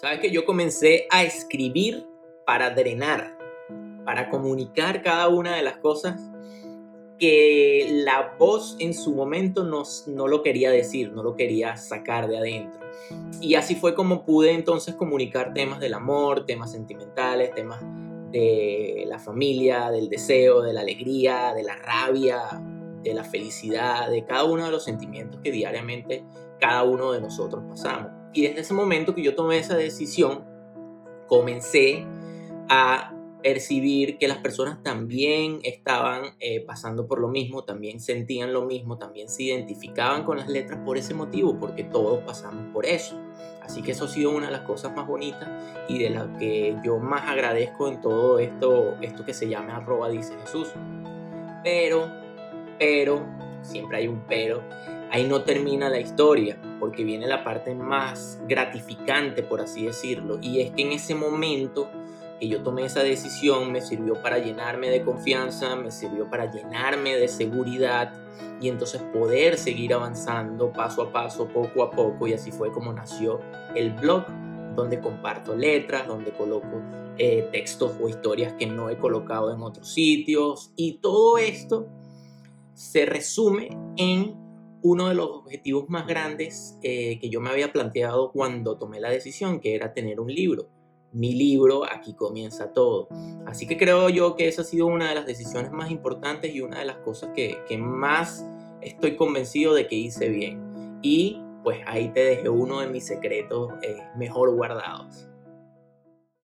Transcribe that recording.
Sabes que yo comencé a escribir para drenar, para comunicar cada una de las cosas que la voz en su momento no, no lo quería decir, no lo quería sacar de adentro. Y así fue como pude entonces comunicar temas del amor, temas sentimentales, temas de la familia, del deseo, de la alegría, de la rabia, de la felicidad, de cada uno de los sentimientos que diariamente cada uno de nosotros pasamos. Y desde ese momento que yo tomé esa decisión, comencé a percibir que las personas también estaban eh, pasando por lo mismo, también sentían lo mismo, también se identificaban con las letras por ese motivo, porque todos pasamos por eso. Así que eso ha sido una de las cosas más bonitas y de las que yo más agradezco en todo esto, esto que se llama arroba dice Jesús. Pero, pero, siempre hay un pero, ahí no termina la historia, porque viene la parte más gratificante, por así decirlo, y es que en ese momento que yo tomé esa decisión me sirvió para llenarme de confianza, me sirvió para llenarme de seguridad y entonces poder seguir avanzando paso a paso, poco a poco, y así fue como nació el blog, donde comparto letras, donde coloco eh, textos o historias que no he colocado en otros sitios, y todo esto se resume en uno de los objetivos más grandes eh, que yo me había planteado cuando tomé la decisión, que era tener un libro. Mi libro, aquí comienza todo. Así que creo yo que esa ha sido una de las decisiones más importantes y una de las cosas que, más estoy convencido de que hice bien. Y pues ahí te dejé uno de mis secretos eh, mejor guardados.